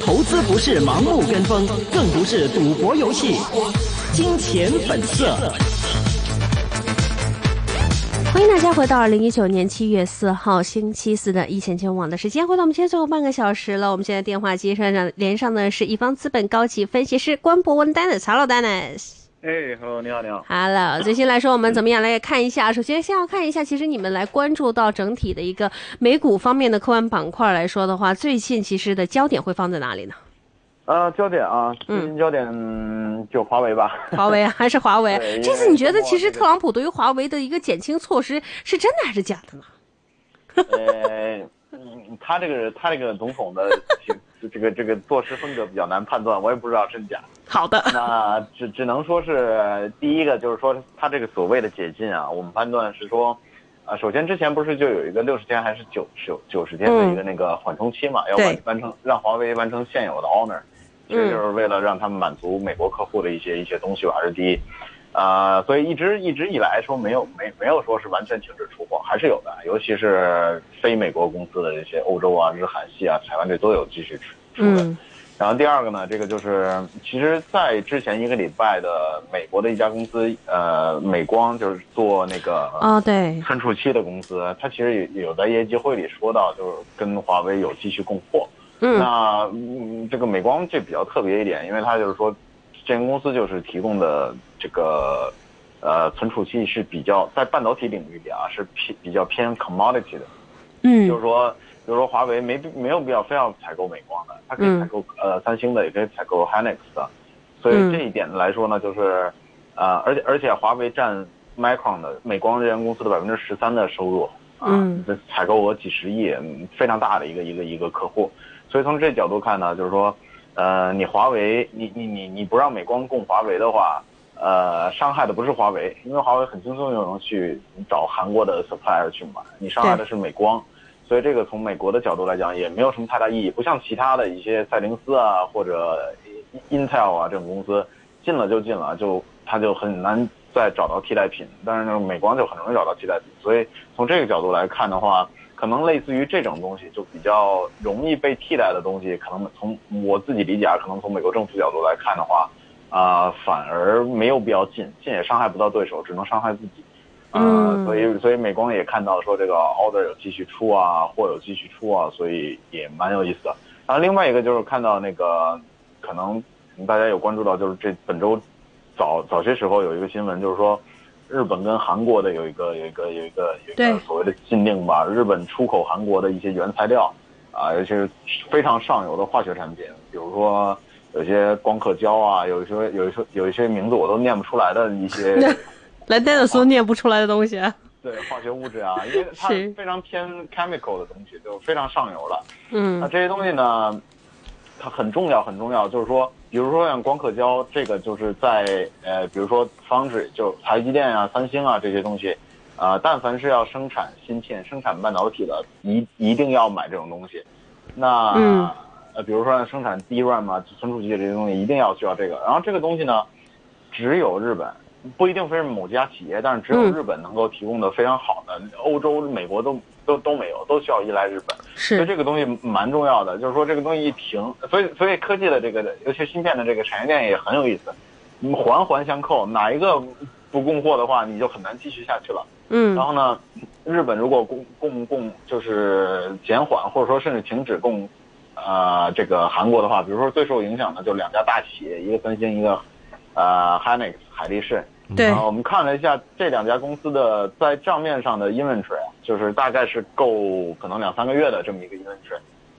投资不是盲目跟风，更不是赌博游戏。金钱本色。欢迎大家回到二零一九年七月四号星期四的一线金融网的时间，回到我们今天最后半个小时了。我们现在电话接上上连上的是一方资本高级分析师关博文丹的曹老丹呢。哎，Hello，你好，你好。Hello，最新来说，我们怎么样来看一下？首先，先要看一下，其实你们来关注到整体的一个美股方面的科幻板块来说的话，最近其实的焦点会放在哪里呢？呃，焦点啊，最近焦点、嗯、就华为吧。华为啊还是华为？这次你觉得，其实特朗普对于华为的一个减轻措施是真的还是假的呢？呃，嗯他这个他这个总统的这个这个做事风格比较难判断，我也不知道真假。好的，那只只能说是第一个，就是说他这个所谓的解禁啊，我们判断是说，啊，首先之前不是就有一个六十天还是九九九十天的一个那个缓冲期嘛，要完对完成让华为完成现有的 Honor，其实就是为了让他们满足美国客户的一些一些东西吧，这是第一。啊、所以一直一直以来说没有没没有说是完全停止出货，还是有的，尤其是非美国公司的这些欧洲啊、日韩系啊、台湾这都有继续出出的。嗯然后第二个呢，这个就是其实，在之前一个礼拜的美国的一家公司，呃，美光就是做那个啊，对，存储器的公司，它其实有有在业绩会里说到，就是跟华为有继续供货。嗯那嗯，这个美光这比较特别一点，因为它就是说，这家公司就是提供的这个呃存储器是比较在半导体领域里啊是偏比较偏 commodity 的，嗯就是说，比如说华为没必没有必要非要采购美光的，它可以嗯。采购、呃三星的，也可以采购 Hynix 的，所以嗯。这一点来说呢，就是呃，而且而且华为占 Micron 的美光这家公司的百分之十三的收入啊，嗯。这采购额几十亿，嗯非常大的一个一个一个客户，所以从这角度看呢，就是说，呃，你华为你你你你不让美光供华为的话。呃，伤害的不是华为，因为华为很轻松就能去找韩国的 supplier 去买，你伤害的是美光，所以这个从美国的角度来讲也没有什么太大意义，不像其他的一些赛灵思啊或者 Intel 啊这种公司进了就进了，就它就很难再找到替代品，但是呢美光就很容易找到替代品，所以从这个角度来看的话，可能类似于这种东西就比较容易被替代的东西，可能从我自己理解啊，可能从美国政府角度来看的话。啊、反而没有必要进，进也伤害不到对手，只能伤害自己。啊、嗯所以所以美光也看到说这个 order 有继续出啊，货有继续出啊，所以也蛮有意思的。然后另外一个就是看到那个，可能大家有关注到，就是这本周早早些时候有一个新闻，就是说日本跟韩国的有一个有一个有一个有一个所谓的禁令吧，日本出口韩国的一些原材料啊，尤其是非常上游的化学产品，比如说。有些光刻胶啊，有一些有一些有一些名字我都念不出来的一些 来 Dennis 都念不出来的东西啊。对化学物质啊，因为 它非常偏 chemical 的东西，就非常上游了。嗯那嗯这些东西呢，它很重要，很重要。就是说，比如说像光刻胶，这个就是在呃，比如说 foundry，就台积电啊、三星啊这些东西，啊、但凡是要生产芯片、生产半导体的，一一定要买这种东西。那、嗯呃，比如说像生产 DRAM 啊、存储器这些东西，一定要需要这个。然后这个东西呢，只有日本。不一定非是某家企业，但是只有嗯日本能够提供的非常好的，欧洲、美国都都都没有，都需要依赖日本。所以这个东西蛮重要的，就是说这个东西一停，所以所以科技的这个，尤其芯片的这个产业链也很有意思，嗯环环相扣，哪一个不供货的话，你就很难继续下去了。嗯然后呢，日本如果供供供就是减缓或者说甚至停止供，呃，这个韩国的话，比如说最受影响的就两家大企业，一个三星，一个呃 Hynix 海力士。对啊，我们看了一下这两家公司的在账面上的 inventory，啊就是大概是够可能两三个月的这么一个 inventory。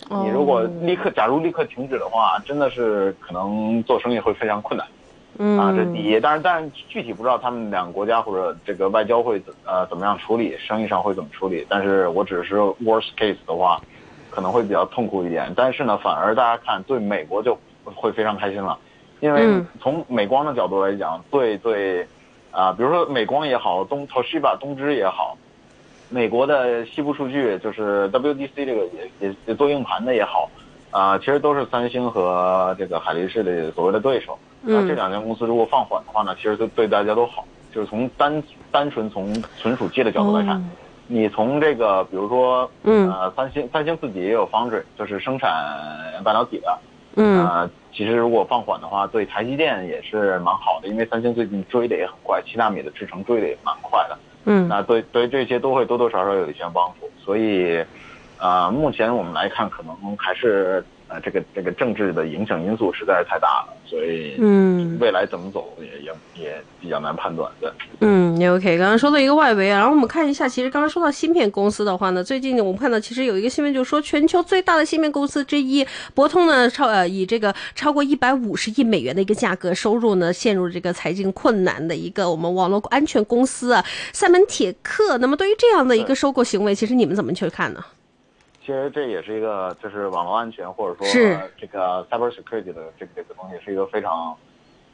哦你如果立刻，假如立刻停止的话，真的是可能做生意会非常困难啊，这是第嗯一。但是但是具体不知道他们两个国家或者这个外交会怎呃怎么样处理，生意上会怎么处理。但是我只是 worst case 的话，可能会比较痛苦一点。但是呢，反而大家看对美国就会非常开心了，因为嗯从美光的角度来讲，对对。啊，比如说美光也好，东 Toshiba 东芝也好，美国的西部数据就是 WDC 这个也也也做硬盘的也好，啊，其实都是三星和这个海力士的所谓的对手。啊，这嗯两家公司如果放缓的话呢，其实对对大家都好，就是从单单纯从存储器的角度来看。哦你从这个比如说，嗯呃，三星三星自己也有 foundry，就是生产半导体的，嗯呃，其实如果放缓的话，对台积电也是蛮好的，因为三星最近追的也很快，七纳米的制程追的也蛮快的。嗯那对对这些都会多多少少有一些帮助。所以，呃，目前我们来看，可能还是呃这个这个政治的影响因素实在是太大了，所以嗯未来怎么走也也也比较难判断。的，嗯也，OK。刚刚说到一个外围啊，然后我们看一下，其实刚刚说到芯片公司的话呢，最近我们看到其实有一个新闻，就是说全球最大的芯片公司之一博通呢，超呃以这个超过一百五十亿美元的一个价格收入呢，陷入这个财经困难的一个我们网络安全公司啊，赛门铁克。那么对于这样的一个收购行为，其实你们怎么去看呢？其实这也是一个就是网络安全或者说这个 cyber security 的这个这个东西是一个非常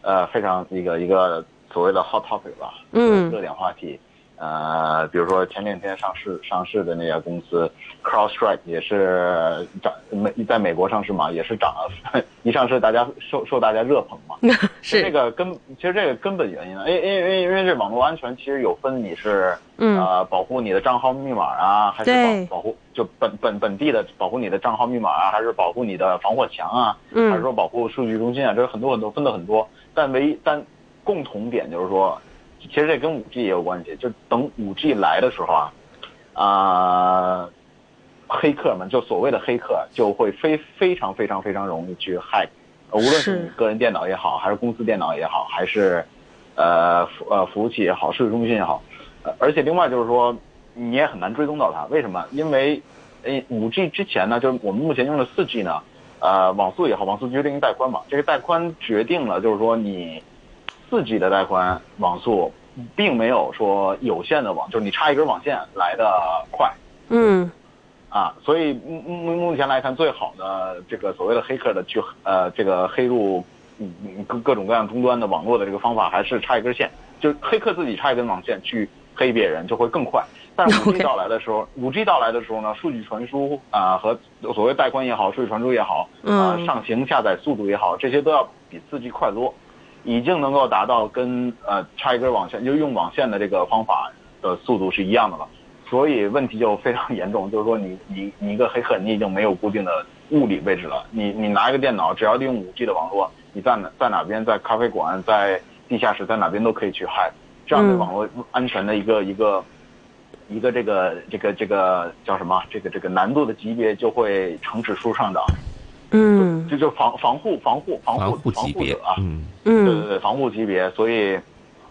呃非常一个一个所谓的 hot topic 吧，嗯热点话题。呃，比如说前两天上市上市的那家公司 CrossStrike 也是涨美在美国上市嘛，也是涨了，一上市大家受受大家热捧嘛。是。这个根其实这个根本原因呢，因因因为因为这网络安全其实有分你是嗯。呃保护你的账号密码啊，还是保保护就本本本地的保护你的账号密码啊，还是保护你的防火墙啊，嗯。还是说保护数据中心啊，这很多很多分的很多，但唯一但共同点就是说，其实这跟五 G 也有关系，就等五 G 来的时候啊，啊、黑客们就所谓的黑客就会非非常非常非常容易去 hack，呃无论是是你个人电脑也好，还是公司电脑也好，还是呃服呃服务器也好，数据中心也好，呃而且另外就是说你也很难追踪到它，为什么？因为诶五 G 之前呢，就是我们目前用的四 G 呢，呃网速也好，网速决定带宽嘛，这个带宽决定了就是说你四 G 的带宽网速并没有说有线的网，就是你插一根网线来的快。嗯啊，所以目目目前来看，最好的这个所谓的黑客的去呃这个黑入各各种各样终端的网络的这个方法，还是插一根线，就黑客自己插一根网线去黑别人，就会更快。但是五 G 到来的时候，五 G 到来的时候呢，数据传输啊、和所谓带宽也好，数据传输也好，啊、嗯上行下载速度也好，这些都要比四 G 快多，已经能够达到跟呃插一根网线就用网线的这个方法的速度是一样的了。所以问题就非常 严重，就是说你你你一个黑客，你已经没有固定的物理位置了。你你拿一个电脑，只要利用五 G 的网络，你在哪在哪边，在咖啡馆，在地下室，在哪边都可以去 hack。这样的嗯网络安全的一个一个一个这个这个这个叫什么？这个这个难度的级别就会呈指数上涨。嗯这就防防护防护防护防护护级别者啊，，嗯，对对嗯对，防护级别，所以，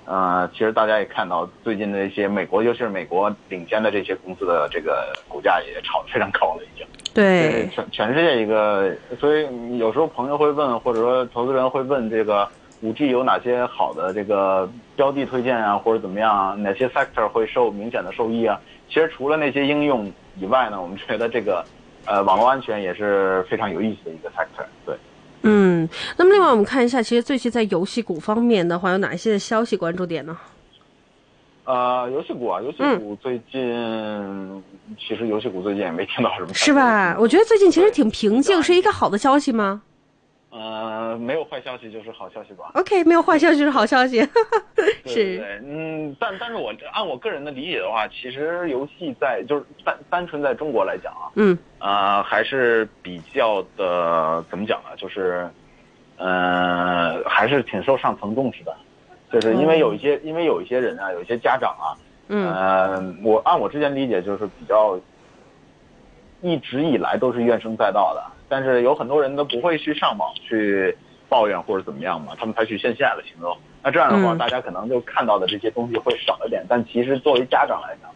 呃，其实大家也看到最近的一些美国，尤其是美国领先的这些公司的这个股价也炒得非常高了，已经。对全全世界一个，所以有时候朋友会问，或者说投资人会问这个五 G 有哪些好的这个标的推荐啊，或者怎么样啊？哪些 sector 会受明显的受益啊？其实除了那些应用以外呢，我们觉得这个呃网络安全也是非常有意思的一个 factor。对。嗯。那么另外我们看一下，其实最近在游戏股方面的话，有哪一些消息关注点呢？呃，游戏股啊，游戏嗯股最近、其实游戏股最近也没听到什么，是吧？？我觉得最近其实挺平静，是一个好的消息吗呃，没有坏消息就是好消息吧。？OK，没有坏消息就是好消息。对对 是，对，嗯，但但是我按我个人的理解的话，其实游戏在就是单单纯在中国来讲啊，嗯呃，还是比较的怎么讲呢？就是，呃，还是挺受上层重视的，就是因为有一些，因为有一些人啊，有一些家长啊，嗯呃，我按我之前理解就是比较，一直以来都是怨声载道的，但是有很多人都不会去上网去抱怨或者怎么样嘛，他们采取线下的行动。那这样的话，嗯大家可能就看到的这些东西会少一点，但其实作为家长来讲，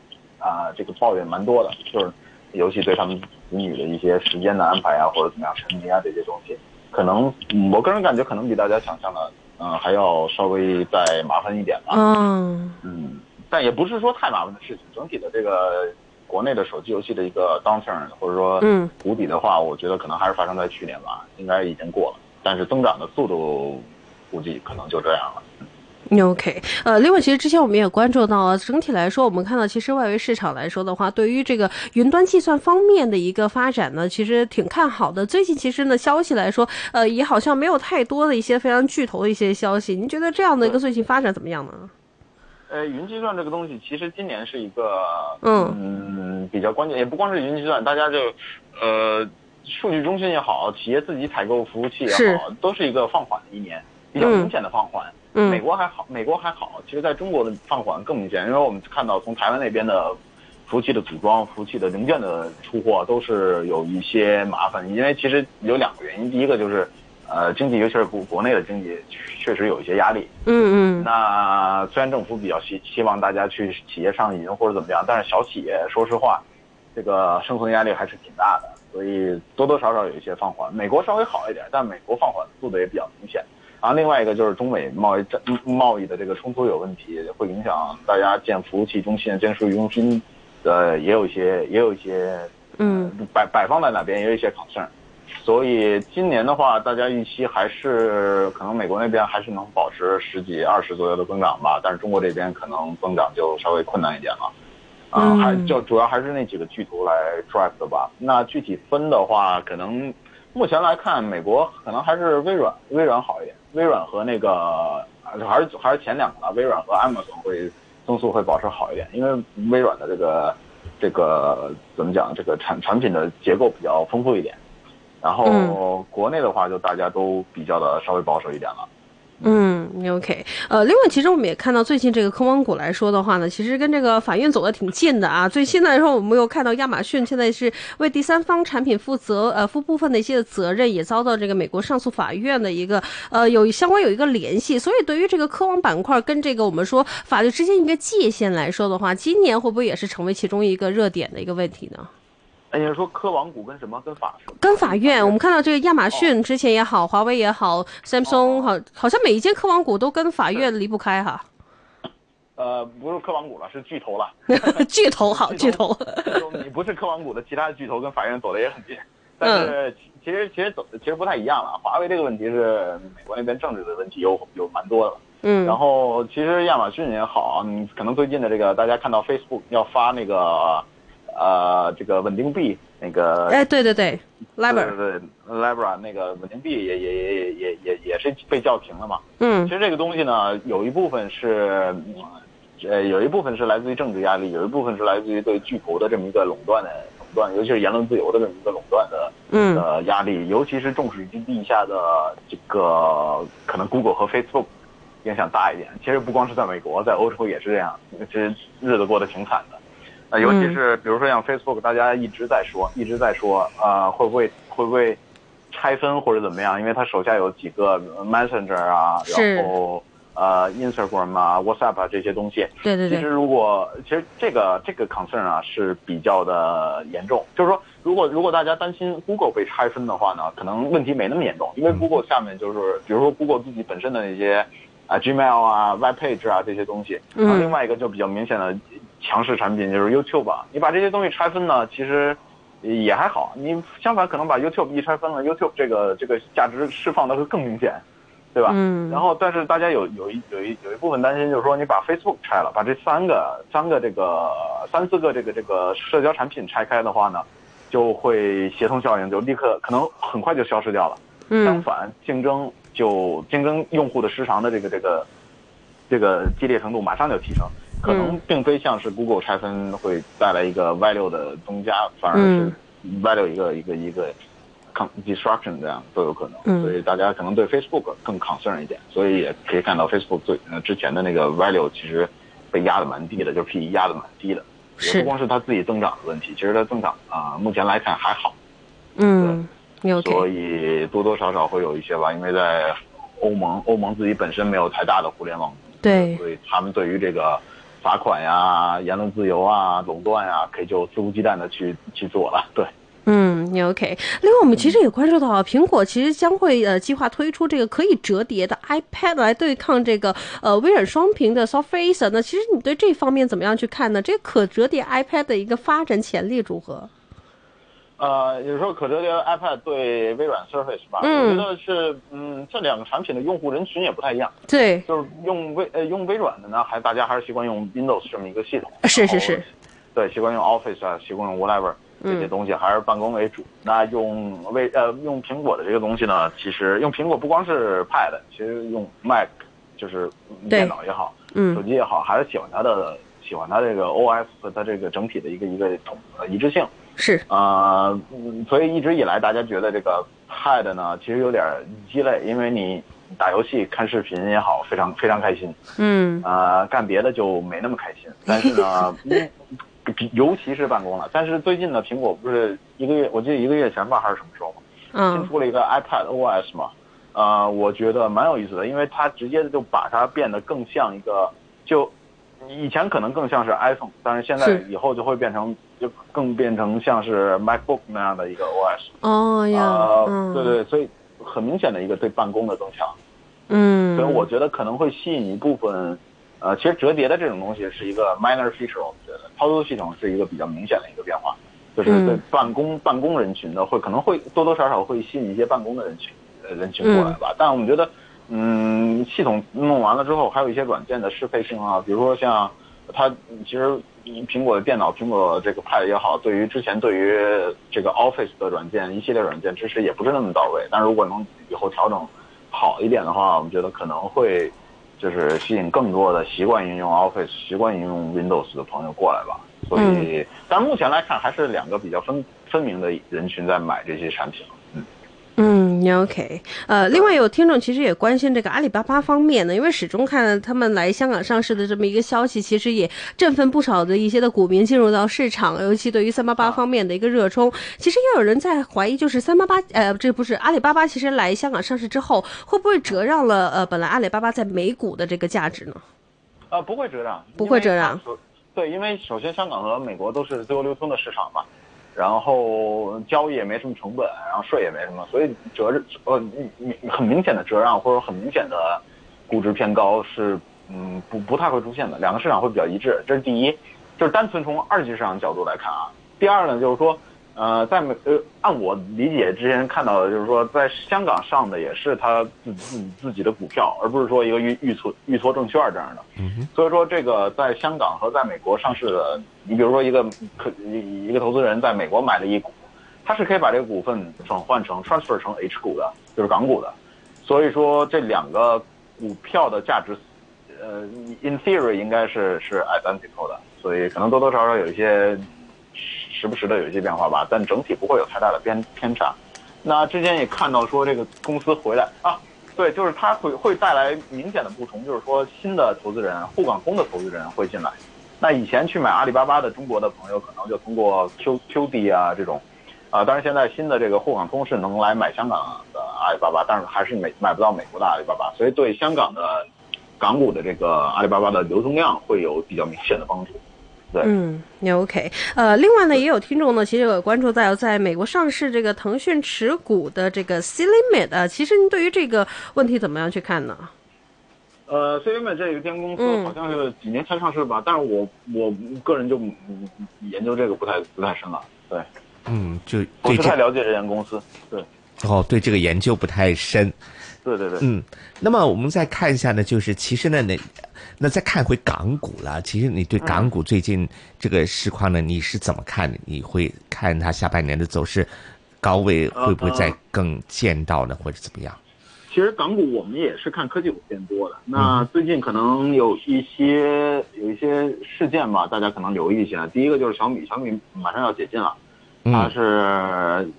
啊、这个抱怨蛮多的，就是尤其对他们子女的一些时间的安排啊，或者怎么样沉迷啊这些东西，可能、嗯我个人感觉可能比大家想象的，嗯、还要稍微再麻烦一点吧。嗯嗯，但也不是说太麻烦的事情。整体的这个国内的手机游戏的一个 downturn 或者说嗯谷底的话，我觉得可能还是发生在去年吧，应该已经过了。但是增长的速度估计可能就这样了。OK，呃，另外，其实之前我们也关注到啊，整体来说，我们看到其实外围市场来说的话，对于这个云端计算方面的一个发展呢，其实挺看好的。最近其实呢，消息来说，呃，也好像没有太多的一些非常巨头的一些消息。您觉得这样的一个最近发展怎么样呢？呃，云计算这个东西，其实今年是一个嗯嗯比较关键，也不光是云计算，大家就呃数据中心也好，企业自己采购服务器也好，都是一个放缓的一年，比较明显的放缓。嗯美国还好，美国还好，其实在中国的放缓更明显，因为我们看到从台湾那边的服务器的组装、服务器的零件的出货都是有一些麻烦，因为其实有两个原因，第一个就是呃经济，尤其是国国内的经济确实有一些压力。嗯嗯那虽然政府比较希希望大家去企业上云或者怎么样，但是小企业说实话，这个生存压力还是挺大的，所以多多少少有一些放缓。美国稍微好一点，但美国放缓速度也比较明显。然后另外一个就是中美贸易战贸易的这个冲突有问题，会影响大家建服务器中心、建数据中心，呃，也有一些也有一些嗯摆摆放在哪边也有一些 concern。所以今年的话，大家预期还是可能美国那边还是能保持十几、二十左右的增长吧，但是中国这边可能增长就稍微困难一点了。啊、嗯还就主要还是那几个巨头来 drive 的吧。那具体分的话，可能目前来看，美国可能还是微软，微软好一点。微软和那个还是还是前两个吧，微软和 Amazon 会增速会保持好一点，因为微软的这个这个怎么讲，这个产产品的结构比较丰富一点。然后国内的话，就大家都比较的稍微保守一点了。嗯，OK，呃，另外，其实我们也看到最近这个科网股来说的话呢，其实跟这个法院走的挺近的啊。最新来说，我们又看到亚马逊现在是为第三方产品负责，呃，负部分的一些责任，也遭到这个美国上诉法院的一个呃有相关有一个联系。所以，对于这个科网板块跟这个我们说法律之间一个界限来说的话，今年会不会也是成为其中一个热点的一个问题呢？哎，你说科网股跟什么？跟法跟法院，我们看到这个亚马逊之前也好，华为也好，Samsung 好，好像每一间科网股都跟法院离不开哈。呃，不是科网股了，是巨头了。巨头好，巨头。你不是科网股的其他的巨头跟法院走的也很近，但是其实其实走的其实不太一样了。华为这个问题是美国那边政治的问题有有蛮多的。嗯。然后其实亚马逊也好，你可能最近的这个大家看到 Facebook 要发那个。呃，这个稳定币那个，哎，对对对，Libra，对对，Libra 那个稳定币也也也也也也是被叫停了嘛。嗯，其实这个东西呢，有一部分是，呃，有一部分是来自于政治压力，有一部分是来自于对巨头的这么一个垄断的垄断，尤其是言论自由的这么一个垄断的嗯呃压力，尤其是众矢之的下的这个可能 Google 和 Facebook 影响大一点。其实不光是在美国，在欧洲也是这样，其实日子过得挺惨的。呃，尤其是比如说像 Facebook，大家一直在说，一直在说，呃，会不会会不会拆分或者怎么样？因为他手下有几个 Messenger 啊，然后呃 Instagram 啊、WhatsApp 啊这些东西。对对对。其实如果其实这个这个 concern 啊是比较的严重，就是说如果如果大家担心 Google 被拆分的话呢，可能问题没那么严重，因为 Google 下面就是比如说 Google 自己本身的那些啊 Gmail 啊、Web Page 啊这些东西，嗯。然后另外一个就比较明显的。强势产品就是 YouTube，你把这些东西拆分呢，其实也还好。你相反可能把 YouTube 一拆分了，YouTube 这个这个价值释放的会更明显，对吧？嗯。然后，但是大家有有一有一有一部分担心，就是说你把 Facebook 拆了，把这三个三个这个三四个这个这个社交产品拆开的话呢，就会协同效应就立刻可能很快就消失掉了。嗯。相反，竞争就竞争用户的时长的这个这个这个激烈程度马上就提升。可能并非像是 Google 拆分会带来一个 value 的增加，反而是 value 一个一个一个 destruction 这样都有可能。嗯、所以大家可能对 Facebook 更 concern 一点，所以也可以看到 Facebook 最呃之前的那个 value 其实被压的蛮低的，就是 P 压的蛮低的。是。也不光是它自己增长的问题，其实它增长啊、呃，目前来看还好。嗯。所以多多少少会有一些吧，因为在欧盟，欧盟自己本身没有太大的互联网。对。所以他们对于这个。罚款呀，言论自由啊，垄断呀，可以就肆无忌惮的去去做了。对，嗯，OK。另外，我们其实也关注到，苹果其实将会呃计划推出这个可以折叠的 iPad 来对抗这个呃微软双屏的 Surface。那其实你对这方面怎么样去看呢？这个可折叠 iPad 的一个发展潜力如何？呃，有时候可折叠 iPad 对微软 Surface 吧，嗯、我觉得是，嗯，这两个产品的用户人群也不太一样。对，就是用微呃用微软的呢，还大家还是习惯用 Windows 这么一个系统。是是是。对，习惯用 Office 啊，习惯用 whatever 这些东西，还是办公为主。嗯、那用微呃用苹果的这个东西呢，其实用苹果不光是 Pad，其实用 Mac 就是电脑也好，嗯手机也好，还是喜欢它的喜欢它这个 OS 和它这个整体的一个一个统呃一致性。是，啊、嗯，所以一直以来大家觉得这个 Pad 呢，其实有点鸡肋，因为你打游戏、看视频也好，非常非常开心。嗯呃，干别的就没那么开心。但是呢，尤其是办公了。但是最近呢，苹果不是一个月，我记得一个月前吧，还是什么时候嘛，新嗯出了一个 iPad OS 嘛，呃，我觉得蛮有意思的，因为它直接就把它变得更像一个，就以前可能更像是 iPhone，但是现在以后就会变成就更变成像是 MacBook 那样的一个 OS。哦呀，对对，所以很明显的一个对办公的增强。嗯，所以我觉得可能会吸引一部分，呃，其实折叠的这种东西是一个 minor feature，我们觉得操作系统是一个比较明显的一个变化，就是对嗯办公、办公人群的会可能会多多少少会吸引一些办公的人群呃人群过来吧。但我们觉得，嗯，系统弄完了之后，还有一些软件的适配性啊，比如说像它其实苹果的电脑、苹果这个 Pad 也好，对于之前对于这个 Office 的软件一系列软件支持也不是那么到位，但如果能以后调整好一点的话，我们觉得可能会就是吸引更多的习惯运用 Office、习惯运用 Windows 的朋友过来吧。所以，但目前来看，还是两个比较分分明的人群在买这些产品。，OK，呃，另外有听众其实也关心这个阿里巴巴方面呢，因为始终看他们来香港上市的这么一个消息，其实也振奋不少的一些的股民进入到市场，尤其对于三八八方面的一个热衷，其实也有人在怀疑，就是三八八，呃，这不是阿里巴巴，其实来香港上市之后，会不会折让了呃本来阿里巴巴在美股的这个价值呢？呃，不会折让，不会折让。对，因为首先香港和美国都是自由流通的市场嘛，然后交易也没什么成本，然后税也没什么，所以折呃你你很明显的折让或者很明显的估值偏高是嗯不不太会出现的，两个市场会比较一致，这是第一，就是单纯从二级市场角度来看啊。第二呢，就是说呃在美呃按我理解之前看到的，就是说在香港上的也是他自自自己的股票，而不是说一个预预托预托证券这样的。所以说，这个在香港和在美国上市的，你比如说一个可一一个投资人在美国买了一股，他是可以把这个股份转换成 transfer 成 H 股的，就是港股的。所以说这两个股票的价值，呃，in theory 应该是是 identical 的，所以可能多多少少有一些时不时的有一些变化吧，但整体不会有太大的偏偏差。那之前也看到说这个公司回来啊，对，就是它会会带来明显的不同，就是说新的投资人、沪港通的投资人会进来。那以前去买阿里巴巴的中国的朋友，可能就通过 Q QD 啊这种，啊，当然现在新的这个沪港通是能来买香港的阿里巴巴，但是还是买买不到美国的阿里巴巴，所以对香港的港股的这个阿里巴巴的流通量会有比较明显的帮助。对，嗯，也 OK。呃，另外呢，也有听众呢，其实有关注到在美国上市这个腾讯持股的这个 C Limit 啊，其实您对于这个问题怎么样去看呢？呃，C 美这一间公司嗯好像是几年前上市吧，但是我我个人就嗯研究这个不太不太深了，对，嗯，就不太了解这间公司，对，哦，对这个研究不太深。对对对，嗯，那么我们再看一下呢，就是其实呢，那那再看回港股了。其实你对港股最近这个市况呢，你是怎么看的？你会看它下半年的走势，高位会不会再更见到呢，或者怎么样？其实港股我们也是看科技股偏多的。那最近可能有一些有一些事件吧，大家可能留意一下。第一个就是小米，小米马上要解禁了，它嗯是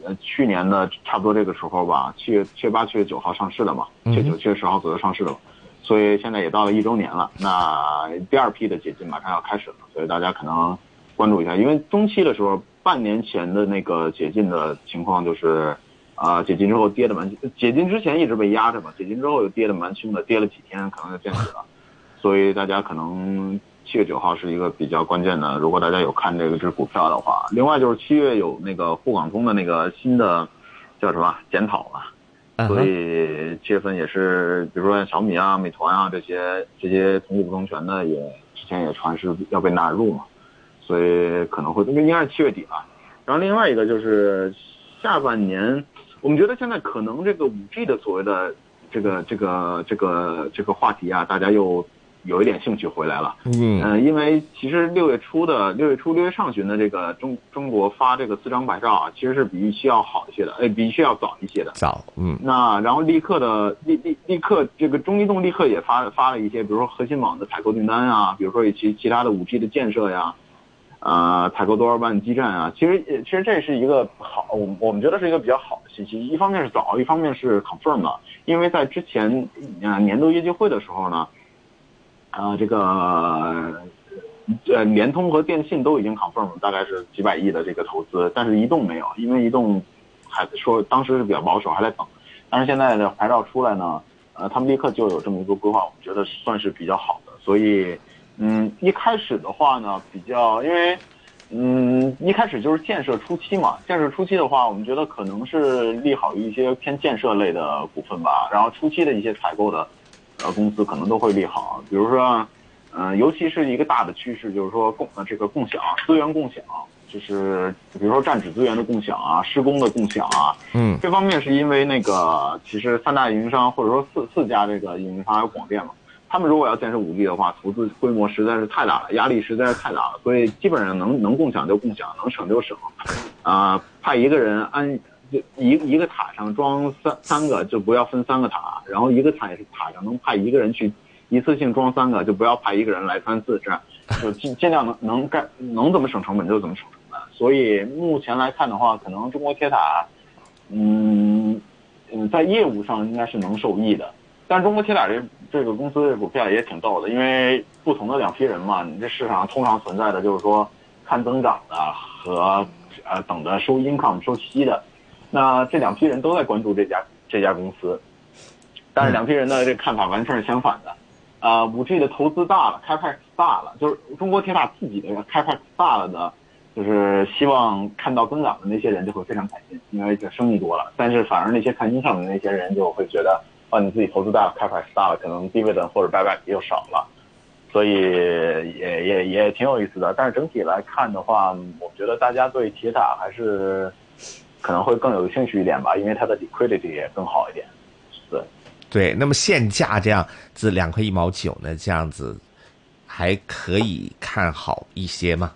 呃去年的差不多这个时候吧，七月七月八、七月九号上市的嘛，七月九、七月十号左右上市的嘛，所以现在也到了一周年了。那第二批的解禁马上要开始了，所以大家可能关注一下，因为中期的时候，半年前的那个解禁的情况就是。啊、解禁之后跌的蛮，解禁之前一直被压着嘛，解禁之后又跌的蛮凶的，跌了几天，可能就见底了。所以大家可能七月九号是一个比较关键的，如果大家有看这个只股票的话，另外就是七月有那个沪港通的那个新的叫什么检讨啊，所以七月份也是，比如说小米啊、美团啊这些这些同股不同权的也之前也传是要被纳入嘛，所以可能会应该是七月底吧。然后另外一个就是下半年，我们觉得现在可能这个五 G 的所谓的这个这个这个这个话题啊，大家又有一点兴趣回来了。嗯嗯，因为其实六月初的六月初六月上旬的这个中中国发这个四张牌照啊，其实是比预期要好一些的，哎，比预期要早一些的。早，嗯那然后立刻的立立立刻这个中移动立刻也发发了一些，比如说核心网的采购订单啊，比如说其其他的五 G 的建设呀，呃，采购多少万基站啊，其实呃其实这是一个好，我我们觉得是一个比较好的信息。一方面是早，一方面是 confirm 了，因为在之前呃年度业绩会的时候呢，呃，这个呃联通和电信都已经 confirm 了，大概是几百亿的这个投资，但是移动没有，因为移动还说当时是比较保守，还在等。但是现在的牌照出来呢，呃，他们立刻就有这么一个规划，我们觉得算是比较好的。所以，嗯，一开始的话呢，比较因为，嗯，一开始就是建设初期嘛，建设初期的话，我们觉得可能是利好于一些偏建设类的股份吧。然后初期的一些采购的，呃，公司可能都会利好，比如说，嗯、尤其是一个大的趋势，就是说共呃这个共享资源共享，就是比如说站址资源的共享啊，施工的共享啊，嗯。这方面是因为那个，其实三大运营商或者说四四家这个运营商还有广电嘛，他们如果要建设五 G 的话，投资规模实在是太大了，压力实在是太大了，所以基本上能能共享就共享，能省就省，啊、派一个人安就一一个塔上装三三个，就不要分三个塔，然后一个塔也是塔上能派一个人去一次性装三个，就不要派一个人来三次，这样就尽尽量能能干能怎么省成本就怎么省成本。所以目前来看的话，可能中国铁塔。嗯，嗯，在业务上应该是能受益的。但中国铁塔这这个公司的股票也挺逗的，因为不同的两批人嘛，你这市场上通常存在的就是说看增长的和呃等着收 income 收息的，那这两批人都在关注这家这家公司，但是两批人的这个看法完全是相反的。啊、五 G 的投资大了，capex 大了，就是中国铁塔自己的 capex 大了的，就是希望看到增长的那些人就会非常开心，因为这生意多了。但是反而那些看 income 的那些人就会觉得，哦，你自己投资大了，capex 大了，可能 dividend 或者 buyback 又少了，所以也也也挺有意思的。但是整体来看的话，我觉得大家对铁塔还是可能会更有兴趣一点吧，因为它的 liquidity 也更好一点。对。对。那么现价这样子两块一毛九呢，这样子还可以看好一些吗？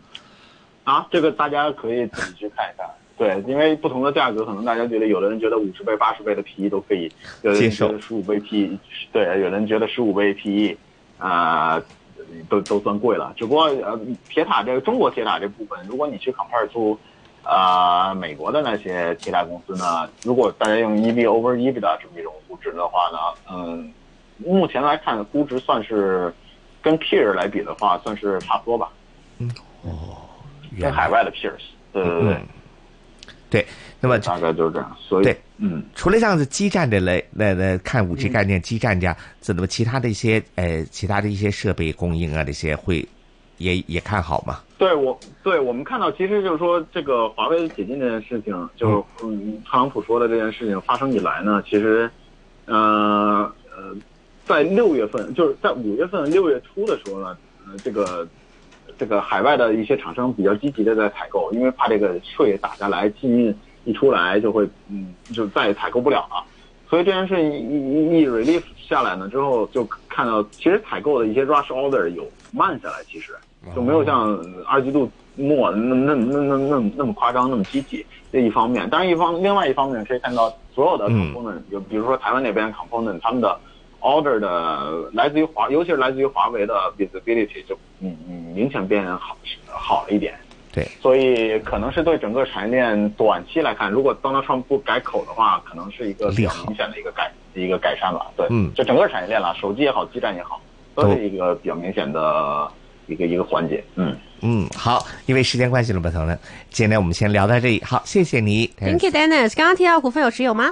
啊，这个大家可以自己去看一看。对，因为不同的价格，可能大家觉得有的人觉得五十倍、八十倍的 PE 都可以，有受觉得十五倍 PE，对，有人觉得十五倍 PE，啊、都都算贵了。只不过呃，铁塔这个中国铁塔这部分，如果你去 compare 出，呃，美国的那些其他公司呢，如果大家用 EV over EBITDA 这么一种估值的话呢，嗯，目前来看估值算是跟 peer 来比的话，算是差不多吧，嗯，哦跟海外的 peers，对对对。嗯对。那么大概就是这样。所以，对，嗯，除了这样子基站的类，那那看五 G 概念基站这样，这那么其他的一些呃其他的一些设备供应啊这些会也也看好吗？对我对我们看到，其实就是说这个华为解禁这件事情，就是嗯，特朗普说的这件事情发生以来呢，其实，呃呃，在六月份，就是在五月份六月初的时候呢，呃，这个这个海外的一些厂商比较积极的在采购，因为怕这个税打下来，禁运一出来就会嗯就再也采购不了了。所以这件事一一一 relief 下来呢之后，就看到其实采购的一些 rush order 有慢下来，其实就没有像二季度末那那那那那那么夸张，那么积极。这一方面，当然一方另外一方面可以看到所有的嗯 component，有、比如说台湾那边 component，他们的 order 的来自于华，尤其是来自于华为的 visibility 就嗯嗯明显变好好了一点。对，所以可能是对整个产业链短期来看，如果 Donald Trump 不改口的话，可能是一个比较明显的一个改一个改善吧。对，嗯。就整个产业链啦，手机也好，基站也好，都是一个比较明显的一个一个环节。嗯，嗯，好，因为时间关系了，不同了，今天我们先聊到这里，好，谢谢你 Thank you, Dennis。刚刚提到股份有持有吗？